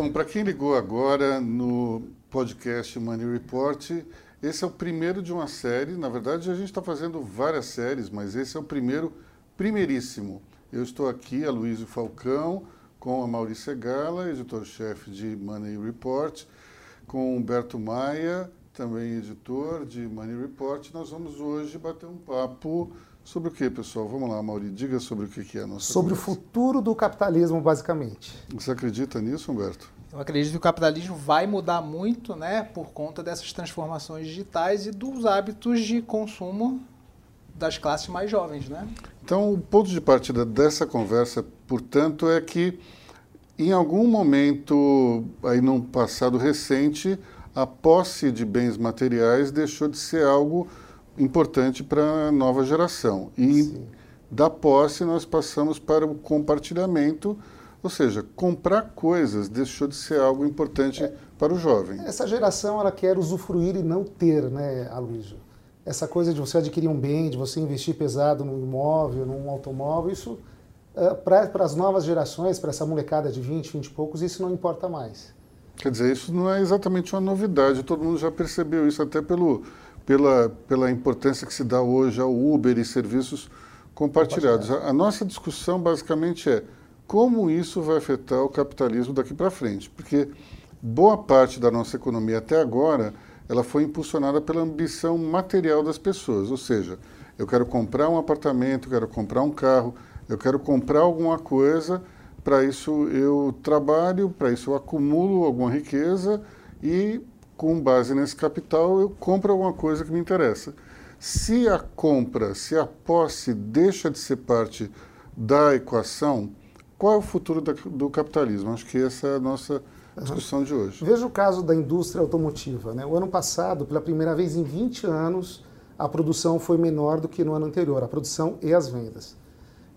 Bom, para quem ligou agora no podcast Money Report, esse é o primeiro de uma série. Na verdade, a gente está fazendo várias séries, mas esse é o primeiro, primeiríssimo. Eu estou aqui, a Luísa Falcão, com a Maurícia Gala, editor-chefe de Money Report, com Humberto Maia, também editor de Money Report. Nós vamos hoje bater um papo sobre o que, pessoal? Vamos lá, Mauri, diga sobre o que é a nossa Sobre conversa. o futuro do capitalismo, basicamente. Você acredita nisso, Humberto? Eu acredito que o capitalismo vai mudar muito, né, por conta dessas transformações digitais e dos hábitos de consumo das classes mais jovens, né? Então, o ponto de partida dessa conversa, portanto, é que em algum momento aí num passado recente, a posse de bens materiais deixou de ser algo importante para a nova geração. E Sim. da posse nós passamos para o compartilhamento ou seja, comprar coisas deixou de ser algo importante é, para o jovem. Essa geração ela quer usufruir e não ter, né, Aloysio? Essa coisa de você adquirir um bem, de você investir pesado num imóvel, num automóvel, isso uh, para as novas gerações, para essa molecada de 20, 20 e poucos, isso não importa mais. Quer dizer, isso não é exatamente uma novidade, todo mundo já percebeu isso, até pelo, pela, pela importância que se dá hoje ao Uber e serviços compartilhados. A, a nossa discussão basicamente é como isso vai afetar o capitalismo daqui para frente. Porque boa parte da nossa economia até agora ela foi impulsionada pela ambição material das pessoas, ou seja, eu quero comprar um apartamento, eu quero comprar um carro, eu quero comprar alguma coisa, para isso eu trabalho, para isso eu acumulo alguma riqueza e com base nesse capital eu compro alguma coisa que me interessa. Se a compra, se a posse deixa de ser parte da equação, qual é o futuro do capitalismo? Acho que essa é a nossa discussão de hoje. Veja o caso da indústria automotiva. Né? O ano passado, pela primeira vez em 20 anos, a produção foi menor do que no ano anterior, a produção e as vendas.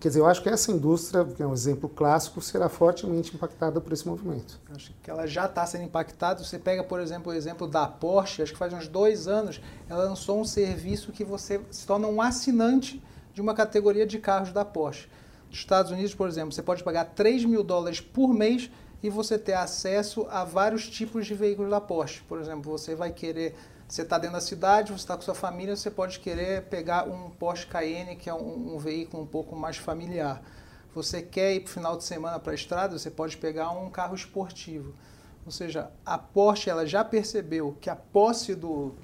Quer dizer, eu acho que essa indústria, que é um exemplo clássico, será fortemente impactada por esse movimento. Acho que ela já está sendo impactada. Você pega, por exemplo, o exemplo da Porsche, acho que faz uns dois anos, ela lançou um serviço que você se torna um assinante de uma categoria de carros da Porsche. Estados Unidos, por exemplo, você pode pagar 3 mil dólares por mês e você ter acesso a vários tipos de veículos da Porsche. Por exemplo, você vai querer, você está dentro da cidade, você está com sua família, você pode querer pegar um Porsche Cayenne, que é um, um veículo um pouco mais familiar. Você quer ir para o final de semana para a estrada, você pode pegar um carro esportivo. Ou seja, a Porsche ela já percebeu que a posse do,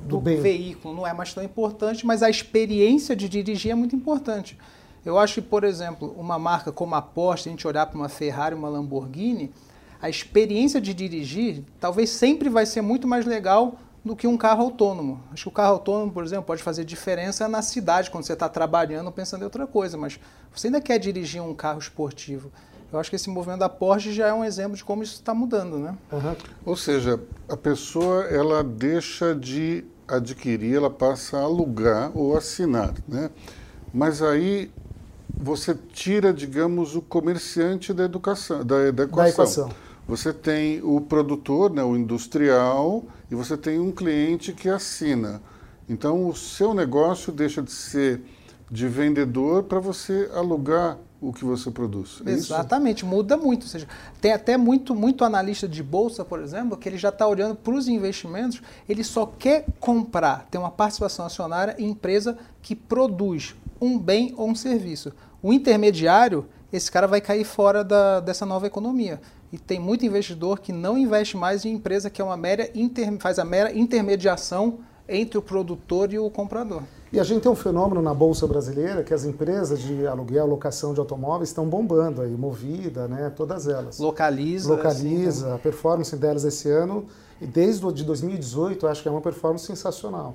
do, do veículo não é mais tão importante, mas a experiência de dirigir é muito importante. Eu acho que, por exemplo, uma marca como a Porsche, a gente olhar para uma Ferrari, uma Lamborghini, a experiência de dirigir talvez sempre vai ser muito mais legal do que um carro autônomo. Acho que o carro autônomo, por exemplo, pode fazer diferença na cidade, quando você está trabalhando pensando em outra coisa, mas você ainda quer dirigir um carro esportivo. Eu acho que esse movimento da Porsche já é um exemplo de como isso está mudando, né? Uhum. Ou seja, a pessoa ela deixa de adquirir, ela passa a alugar ou assinar, né? Mas aí você tira, digamos, o comerciante da educação, da, da, equação. da equação. Você tem o produtor, né, o industrial, e você tem um cliente que assina. Então, o seu negócio deixa de ser de vendedor para você alugar o que você produz. É Exatamente, isso? muda muito. Ou seja, tem até muito, muito analista de bolsa, por exemplo, que ele já está olhando para os investimentos, ele só quer comprar, ter uma participação acionária em empresa que produz um bem ou um serviço. O intermediário, esse cara vai cair fora da, dessa nova economia. E tem muito investidor que não investe mais em empresa que é uma mera inter, faz a mera intermediação entre o produtor e o comprador. E a gente tem um fenômeno na Bolsa Brasileira que as empresas de aluguel, locação de automóveis estão bombando aí, Movida, né, todas elas. Localiza. Localiza, assim, a performance delas esse ano, e desde de 2018, acho que é uma performance sensacional.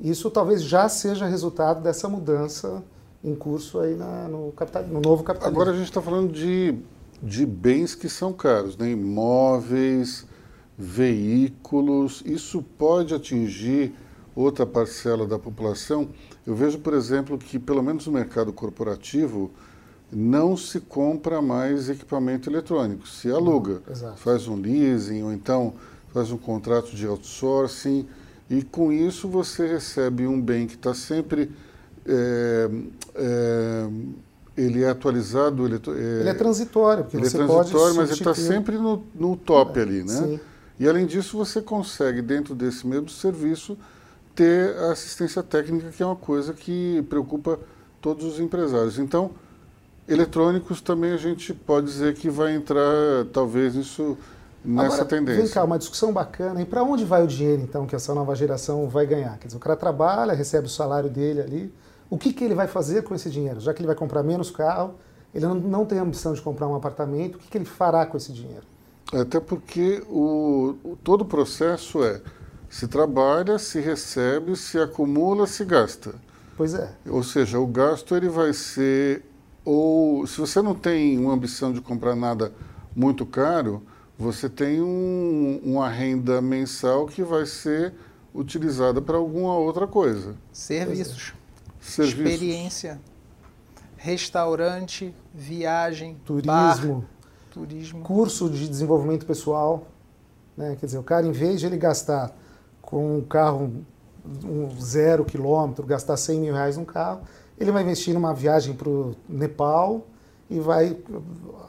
Isso talvez já seja resultado dessa mudança em curso aí na, no, capital, no novo capitalismo. Agora a gente está falando de, de bens que são caros, né? imóveis, veículos. Isso pode atingir outra parcela da população. Eu vejo, por exemplo, que pelo menos no mercado corporativo não se compra mais equipamento eletrônico, se aluga, Não, faz um leasing ou então faz um contrato de outsourcing e com isso você recebe um bem que está sempre é, é, ele é atualizado, ele é, ele é transitório, porque ele é você é transitório, mas ele está sempre no, no top ali, né? Sim. E além disso, você consegue, dentro desse mesmo serviço, ter a assistência técnica, que é uma coisa que preocupa todos os empresários. Então, eletrônicos também a gente pode dizer que vai entrar, talvez, nisso, nessa Agora, tendência. Vem cá, uma discussão bacana. E para onde vai o dinheiro, então, que essa nova geração vai ganhar? Quer dizer, o cara trabalha, recebe o salário dele ali. O que, que ele vai fazer com esse dinheiro? Já que ele vai comprar menos carro, ele não, não tem ambição de comprar um apartamento, o que, que ele fará com esse dinheiro? Até porque o, o, todo o processo é se trabalha, se recebe, se acumula, se gasta. Pois é. Ou seja, o gasto ele vai ser ou se você não tem uma ambição de comprar nada muito caro, você tem um, uma renda mensal que vai ser utilizada para alguma outra coisa. Serviços. Experiência. Restaurante, viagem, Turismo. bar, turismo. curso de desenvolvimento pessoal. Né? Quer dizer, o cara, em vez de ele gastar com um carro um zero quilômetro, gastar 100 mil reais num carro, ele vai investir numa viagem para o Nepal e vai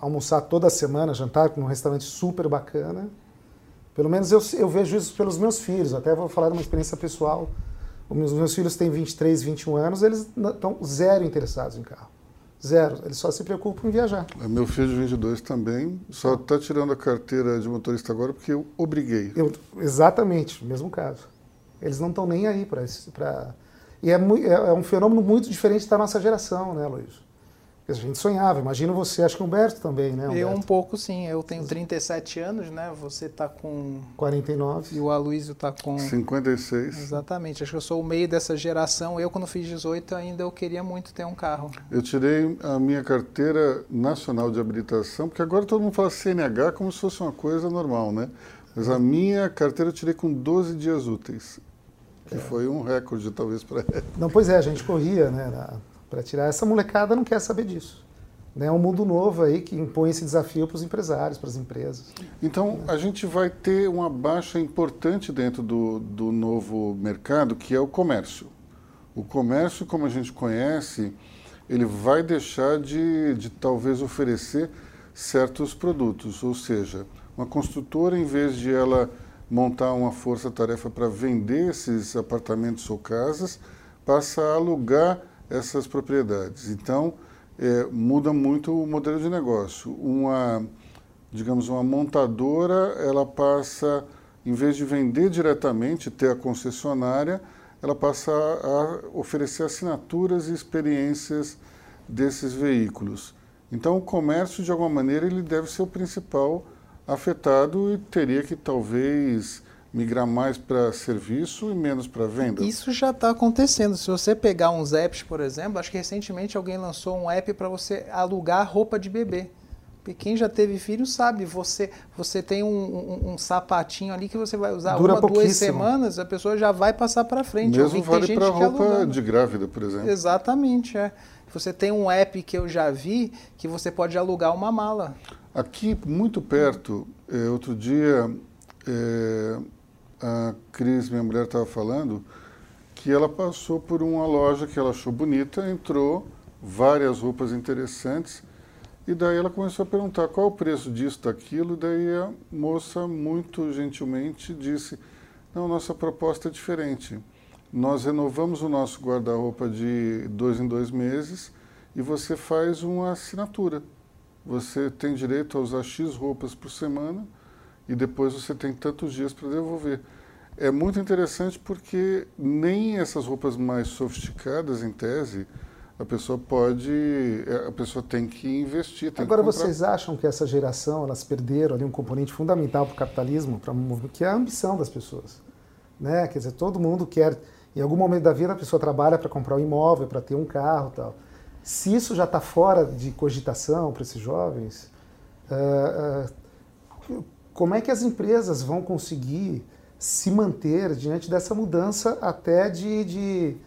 almoçar toda semana, jantar num restaurante super bacana. Pelo menos eu, eu vejo isso pelos meus filhos, até vou falar de uma experiência pessoal. Os meus, filhos têm 23, 21 anos, eles estão zero interessados em carro. Zero. Eles só se preocupam em viajar. Meu filho de 22 também só está tirando a carteira de motorista agora porque eu obriguei. Eu, exatamente, mesmo caso. Eles não estão nem aí para Pra... E é, é, é, um fenômeno muito diferente da nossa geração, né, Luiz? A gente sonhava, imagino você, acho que o Humberto também, né? Humberto? Eu um pouco sim, eu tenho 37 anos, né? Você está com 49 e o Aloysio está com 56. Exatamente, acho que eu sou o meio dessa geração. Eu quando fiz 18 ainda eu queria muito ter um carro. Eu tirei a minha carteira nacional de habilitação, porque agora todo mundo fala CNH como se fosse uma coisa normal, né? Mas a minha carteira eu tirei com 12 dias úteis, que é. foi um recorde talvez para ela. Não, pois é, a gente corria, né? Para tirar. Essa molecada não quer saber disso. Né? É um mundo novo aí que impõe esse desafio para os empresários, para as empresas. Então, a gente vai ter uma baixa importante dentro do, do novo mercado, que é o comércio. O comércio, como a gente conhece, ele vai deixar de, de talvez oferecer certos produtos, ou seja, uma construtora, em vez de ela montar uma força-tarefa para vender esses apartamentos ou casas, passa a alugar essas propriedades. Então, é, muda muito o modelo de negócio. Uma, digamos, uma montadora, ela passa, em vez de vender diretamente, ter a concessionária, ela passa a oferecer assinaturas e experiências desses veículos. Então, o comércio, de alguma maneira, ele deve ser o principal afetado e teria que, talvez, migrar mais para serviço e menos para venda? Isso já está acontecendo. Se você pegar uns apps, por exemplo, acho que recentemente alguém lançou um app para você alugar roupa de bebê. Porque quem já teve filho sabe, você, você tem um, um, um sapatinho ali que você vai usar Dura uma, duas semanas, a pessoa já vai passar para frente. Mesmo vale para roupa de grávida, por exemplo. Exatamente, é. Você tem um app que eu já vi que você pode alugar uma mala. Aqui, muito perto, é, outro dia, é, a Cris, minha mulher, estava falando que ela passou por uma loja que ela achou bonita, entrou, várias roupas interessantes, e daí ela começou a perguntar qual o preço disso, daquilo, daí a moça muito gentilmente disse, não, nossa proposta é diferente. Nós renovamos o nosso guarda-roupa de dois em dois meses e você faz uma assinatura. Você tem direito a usar X roupas por semana, e depois você tem tantos dias para devolver. É muito interessante porque nem essas roupas mais sofisticadas, em tese, a pessoa pode, é, a pessoa tem que investir. Tem Agora que vocês acham que essa geração elas perderam ali um componente fundamental para o capitalismo, para que é a ambição das pessoas, né? Quer dizer, todo mundo quer, em algum momento da vida a pessoa trabalha para comprar um imóvel, para ter um carro, tal. Se isso já está fora de cogitação para esses jovens, uh, uh, como é que as empresas vão conseguir se manter diante dessa mudança até de, de,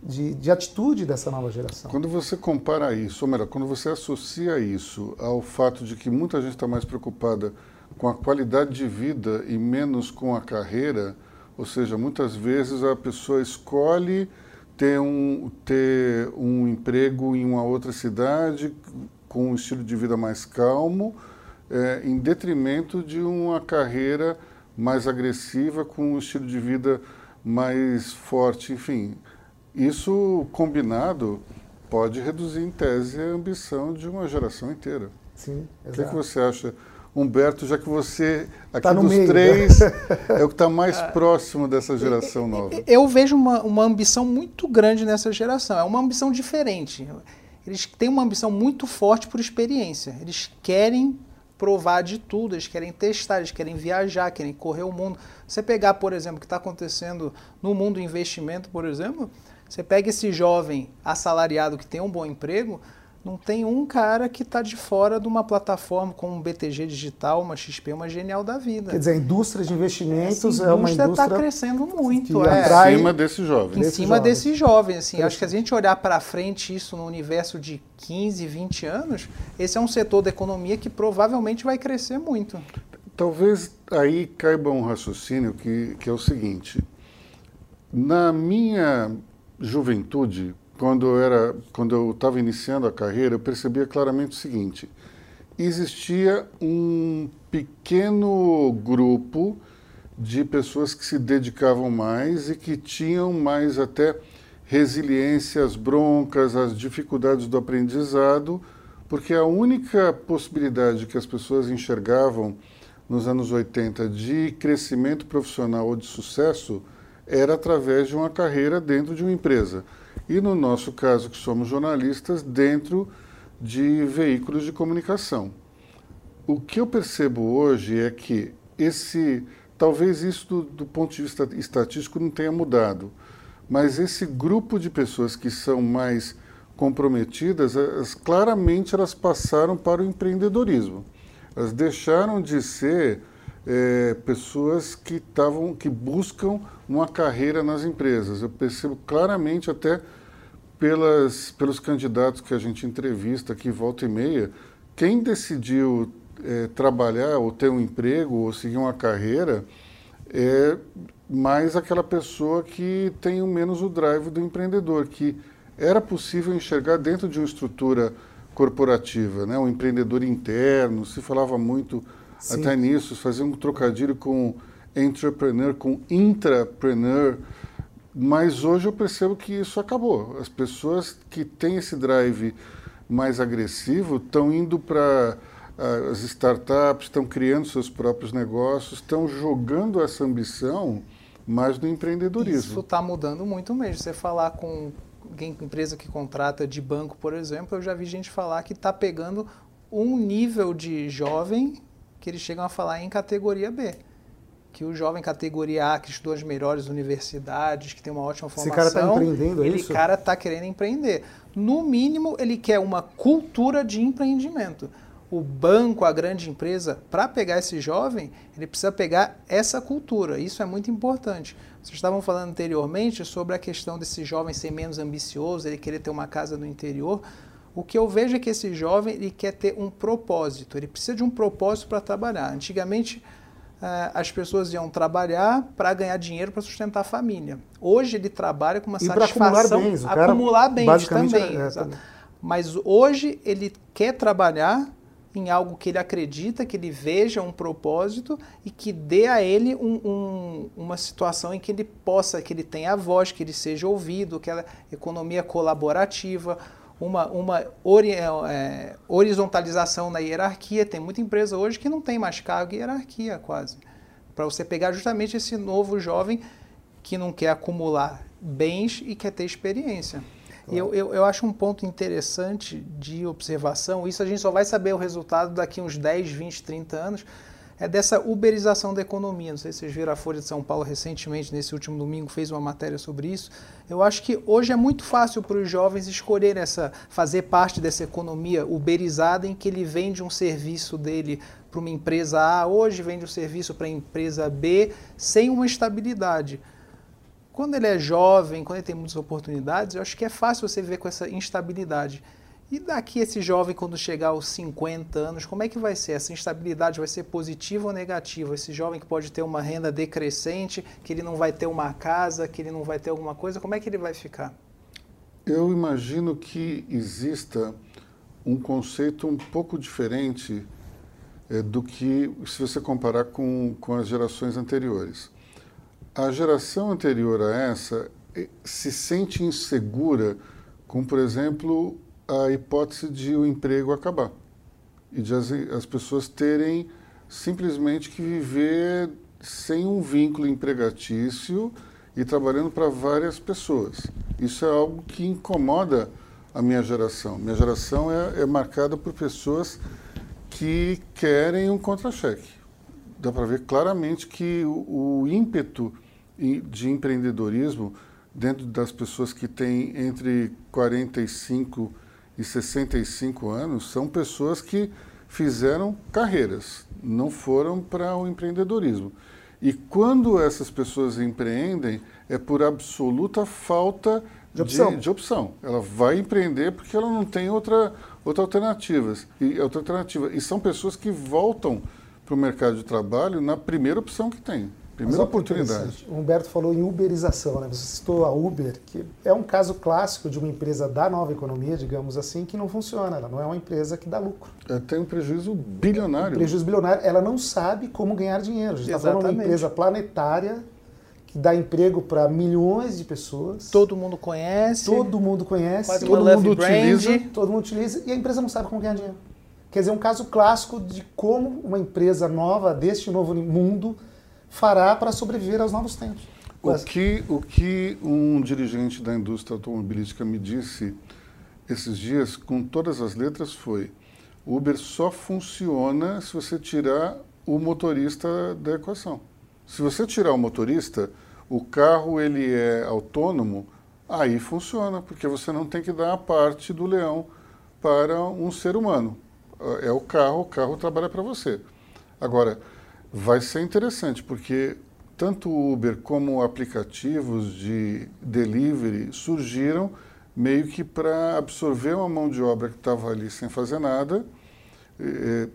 de, de atitude dessa nova geração? Quando você compara isso, ou melhor, quando você associa isso ao fato de que muita gente está mais preocupada com a qualidade de vida e menos com a carreira, ou seja, muitas vezes a pessoa escolhe ter um, ter um emprego em uma outra cidade com um estilo de vida mais calmo, é, em detrimento de uma carreira mais agressiva, com um estilo de vida mais forte. Enfim, isso combinado pode reduzir, em tese, a ambição de uma geração inteira. Sim, exato. O que, é que você acha? Humberto, já que você, aqui tá dos meio. três, é o que está mais próximo dessa geração nova. Eu vejo uma, uma ambição muito grande nessa geração. É uma ambição diferente. Eles têm uma ambição muito forte por experiência. Eles querem provar de tudo, eles querem testar, eles querem viajar, querem correr o mundo. Você pegar, por exemplo, o que está acontecendo no mundo do investimento, por exemplo, você pega esse jovem assalariado que tem um bom emprego, não tem um cara que está de fora de uma plataforma como um BTG Digital, uma XP, uma genial da vida. Quer dizer, a indústria de investimentos Essa é uma indústria indústria está crescendo muito. É. atrai- Em cima desse jovem. Em desses cima jovens. desses jovens, assim, Cresce. acho que se a gente olhar para frente isso no universo de 15, 20 anos, esse é um setor da economia que provavelmente vai crescer muito. Talvez aí caiba um raciocínio que, que é o seguinte. Na minha juventude, quando eu era, quando eu estava iniciando a carreira, eu percebia claramente o seguinte: existia um pequeno grupo de pessoas que se dedicavam mais e que tinham mais até resiliência às broncas, às dificuldades do aprendizado, porque a única possibilidade que as pessoas enxergavam nos anos 80 de crescimento profissional ou de sucesso era através de uma carreira dentro de uma empresa. E no nosso caso, que somos jornalistas, dentro de veículos de comunicação. O que eu percebo hoje é que esse, talvez isso do, do ponto de vista estatístico não tenha mudado, mas esse grupo de pessoas que são mais comprometidas, elas, claramente elas passaram para o empreendedorismo. Elas deixaram de ser é, pessoas que estavam, que buscam uma carreira nas empresas. Eu percebo claramente até pelas, pelos candidatos que a gente entrevista aqui volta e meia, quem decidiu é, trabalhar ou ter um emprego ou seguir uma carreira é mais aquela pessoa que tem o menos o drive do empreendedor, que era possível enxergar dentro de uma estrutura corporativa, né? um empreendedor interno, se falava muito Sim. até nisso, fazia um trocadilho com entrepreneur, com intrapreneur, mas hoje eu percebo que isso acabou. As pessoas que têm esse drive mais agressivo estão indo para as startups, estão criando seus próprios negócios, estão jogando essa ambição mais no Isso empreendedorismo. está mudando muito mesmo. Você falar com alguém, empresa que contrata de banco, por exemplo, eu já vi gente falar que está pegando um nível de jovem que eles chegam a falar em categoria B. Que o jovem categoria A, que estudou as melhores universidades, que tem uma ótima Esse formação, cara tá empreendendo, é ele isso? cara está querendo empreender. No mínimo, ele quer uma cultura de empreendimento. O banco, a grande empresa, para pegar esse jovem, ele precisa pegar essa cultura. Isso é muito importante. Vocês estavam falando anteriormente sobre a questão desse jovem ser menos ambicioso, ele querer ter uma casa no interior. O que eu vejo é que esse jovem ele quer ter um propósito, ele precisa de um propósito para trabalhar. Antigamente, as pessoas iam trabalhar para ganhar dinheiro para sustentar a família. Hoje ele trabalha com uma E pra acumular satisfação, bens, acumular bens também. é- é. Mas hoje ele quer trabalhar em algo que ele acredita, que ele veja um propósito e que dê a ele um- um- uma situação em que ele possa, que ele tenha a voz, que ele seja ouvido, aquela economia colaborativa, uma, uma ori- é, horizontalização na hierarquia. Tem muita empresa hoje que não tem mais cargo e hierarquia quase. Para você pegar justamente esse novo jovem que não quer acumular bens e quer ter experiência. E eu, eu, eu acho um ponto interessante de observação, isso a gente só vai saber o resultado daqui uns 10, 20, 30 anos, é dessa uberização da economia. Não sei se vocês viram a Folha de São Paulo recentemente, nesse último domingo, fez uma matéria sobre isso. Eu acho que hoje é muito fácil para os jovens escolherem essa, fazer parte dessa economia uberizada em que ele vende um serviço dele para uma empresa A, hoje vende um serviço para a empresa B, sem uma estabilidade. Quando ele é jovem, quando ele tem muitas oportunidades, eu acho que é fácil você viver com essa instabilidade. E daqui esse jovem, quando chegar aos 50 anos, como é que vai ser? Essa instabilidade vai ser positiva ou negativa? Esse jovem que pode ter uma renda decrescente, que ele não vai ter uma casa, que ele não vai ter alguma coisa, como é que ele vai ficar? Eu imagino que exista um conceito um pouco diferente é, do que se você comparar com, com as gerações anteriores. A geração anterior a essa eh, se sente insegura com, por exemplo, a hipótese de o emprego acabar e de as, as pessoas terem simplesmente que viver sem um vínculo empregatício e trabalhando para várias pessoas. Isso é algo que incomoda a minha geração. Minha geração é, é marcada por pessoas que querem um contra-cheque. Dá para ver claramente que o, o ímpeto de empreendedorismo dentro das pessoas que têm entre 45 e 65 anos são pessoas que fizeram carreiras, não foram para o empreendedorismo. E quando essas pessoas empreendem, é por absoluta falta de opção. De, de opção. Ela vai empreender porque ela não tem outra, outra, alternativas, e, outra alternativa. E são pessoas que voltam para o mercado de trabalho na primeira opção que tem. Primeira oportunidade. O Humberto falou em uberização, né? Você citou a Uber, que é um caso clássico de uma empresa da nova economia, digamos assim, que não funciona. Ela não é uma empresa que dá lucro. É, tem um prejuízo bilionário. Um prejuízo bilionário. Ela não sabe como ganhar dinheiro. A gente está falando de uma empresa planetária que dá emprego para milhões de pessoas. Todo mundo conhece. Todo mundo conhece. Quase todo mundo utiliza. Todo mundo utiliza e a empresa não sabe como ganhar dinheiro. Quer dizer, um caso clássico de como uma empresa nova deste novo mundo fará para sobreviver aos novos tempos. O que, o que um dirigente da indústria automobilística me disse esses dias, com todas as letras, foi: o Uber só funciona se você tirar o motorista da equação. Se você tirar o motorista, o carro ele é autônomo, aí funciona, porque você não tem que dar a parte do leão para um ser humano. É o carro, o carro trabalha para você. Agora, Vai ser interessante, porque tanto Uber como aplicativos de delivery surgiram meio que para absorver uma mão de obra que estava ali sem fazer nada, é,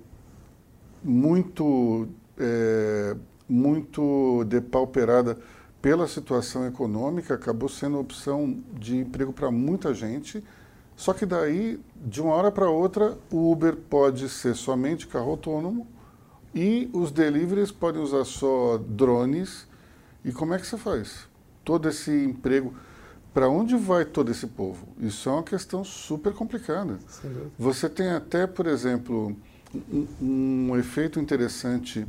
muito, é, muito depauperada pela situação econômica, acabou sendo opção de emprego para muita gente. Só que daí, de uma hora para outra, o Uber pode ser somente carro autônomo e os deliveries podem usar só drones. E como é que você faz? Todo esse emprego. Para onde vai todo esse povo? Isso é uma questão super complicada. Você tem até, por exemplo, um, um, efeito interessante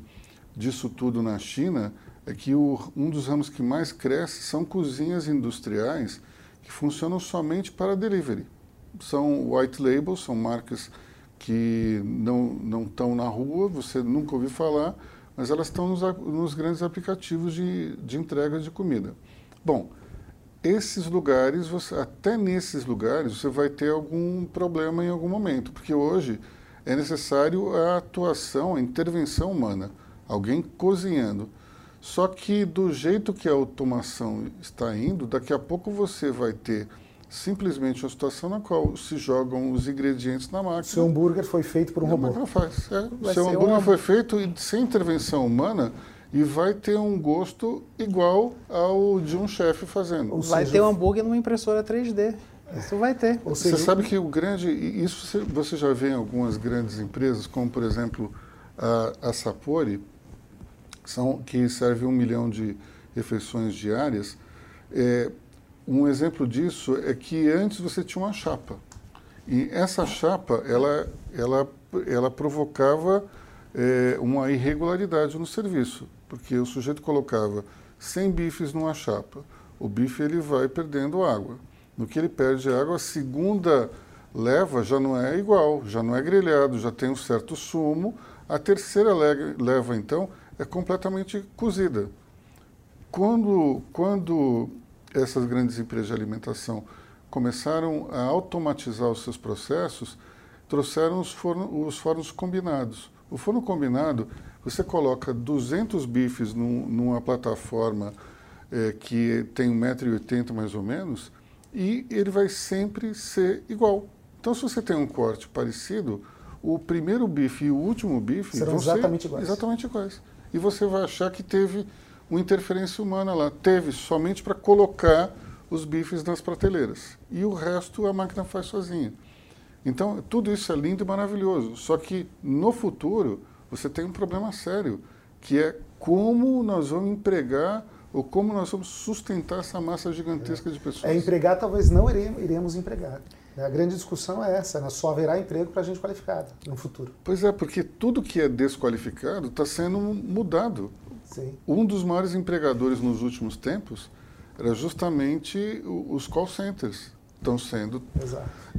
disso tudo na China é que o, um dos ramos que mais cresce são cozinhas industriais que funcionam somente para delivery. São white labels, são marcas que não estão na rua, você nunca ouviu falar, mas elas estão nos, nos grandes aplicativos de, de entrega de comida. Bom, esses lugares, você, até nesses lugares, você vai ter algum problema em algum momento, porque hoje é necessário a atuação, a intervenção humana, alguém cozinhando. Só que do jeito que a automação está indo, daqui a pouco você vai ter simplesmente uma situação na qual se jogam os ingredientes na máquina. Seu hambúrguer foi feito por um robô. Não faz. É. Seu hambúrguer foi feito sem intervenção humana e vai ter um gosto igual ao de um chefe fazendo. Ou vai seja, ter um hambúrguer numa impressora 3D. Isso vai ter. Ou seja, você sabe que o grande. Isso você já vê em algumas grandes empresas, como por exemplo a, a Sapori, são, que serve um milhão de refeições diárias. É, um exemplo disso é que antes você tinha uma chapa. E essa chapa, ela, ela, ela provocava é, uma irregularidade no serviço, porque o sujeito colocava 100 bifes numa chapa. O bife ele vai perdendo água. No que ele perde água, a segunda leva já não é igual, já não é grelhado, já tem um certo sumo. A terceira leva, então, é completamente cozida. Quando, quando essas grandes empresas de alimentação começaram a automatizar os seus processos, trouxeram os, forno, os fornos combinados. O forno combinado, você coloca 200 bifes num, numa plataforma é, que tem 1,80m mais ou menos, e ele vai sempre ser igual. Então, se você tem um corte parecido, o primeiro bife e o último bife Serão vão exatamente ser iguais. exatamente iguais. E você vai achar que teve uma interferência humana lá. Teve somente para colocar os bifes nas prateleiras. E o resto a máquina faz sozinha. Então, tudo isso é lindo e maravilhoso. Só que no futuro, você tem um problema sério, que é como nós vamos empregar ou como nós vamos sustentar essa massa gigantesca de pessoas. É empregar, talvez não iremos, iremos empregar. A grande discussão é essa, né? só haverá emprego para gente qualificada no futuro. Pois é, porque tudo que é desqualificado está sendo mudado. Sim. Um dos maiores empregadores nos últimos tempos era justamente os call centers. Estão sendo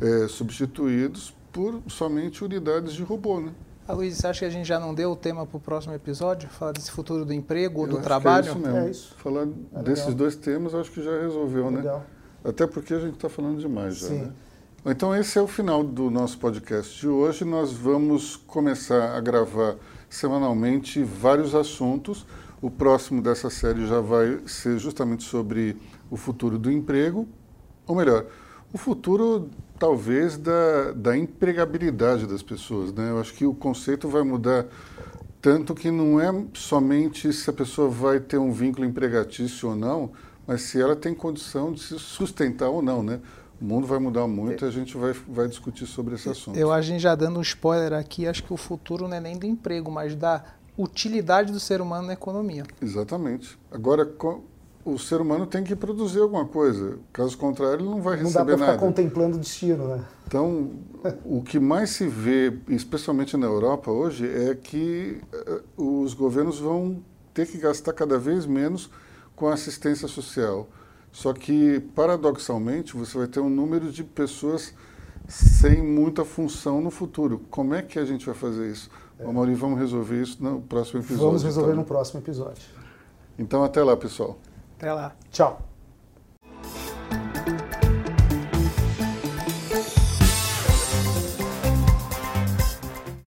é, substituídos por somente unidades de robô, né? A Luiz, você acha que a gente já não deu o tema para o próximo episódio? Falar desse futuro do emprego ou do trabalho? é isso mesmo. É isso. Falar é desses dois temas, acho que já resolveu, né? legal. né? Até porque a gente está falando demais já, Sim. né? Então esse é o final do nosso podcast de hoje. Nós vamos começar a gravar semanalmente vários assuntos. O próximo dessa série já vai ser justamente sobre o futuro do emprego, ou melhor, o futuro talvez da, da empregabilidade das pessoas. Né? Eu acho que o conceito vai mudar tanto que não é somente se a pessoa vai ter um vínculo empregatício ou não, mas se ela tem condição de se sustentar ou não, né? O mundo vai mudar muito e a gente vai, vai discutir sobre esse assunto. Eu, a gente já dando um spoiler aqui, acho que o futuro não é nem do emprego, mas da utilidade do ser humano na economia. Exatamente. Agora, o ser humano tem que produzir alguma coisa. Caso contrário, ele não vai não receber nada. Não dá para ficar contemplando o destino, né? Então, o que mais se vê, especialmente na Europa hoje, é que uh, os governos vão ter que gastar cada vez menos com assistência social. Só que, paradoxalmente, você vai ter um número de pessoas sem muita função no futuro. Como é que a gente vai fazer isso? É. Mauri, vamos resolver isso no próximo episódio. Vamos resolver então. no próximo episódio. Então, até lá, pessoal. Até lá. Tchau.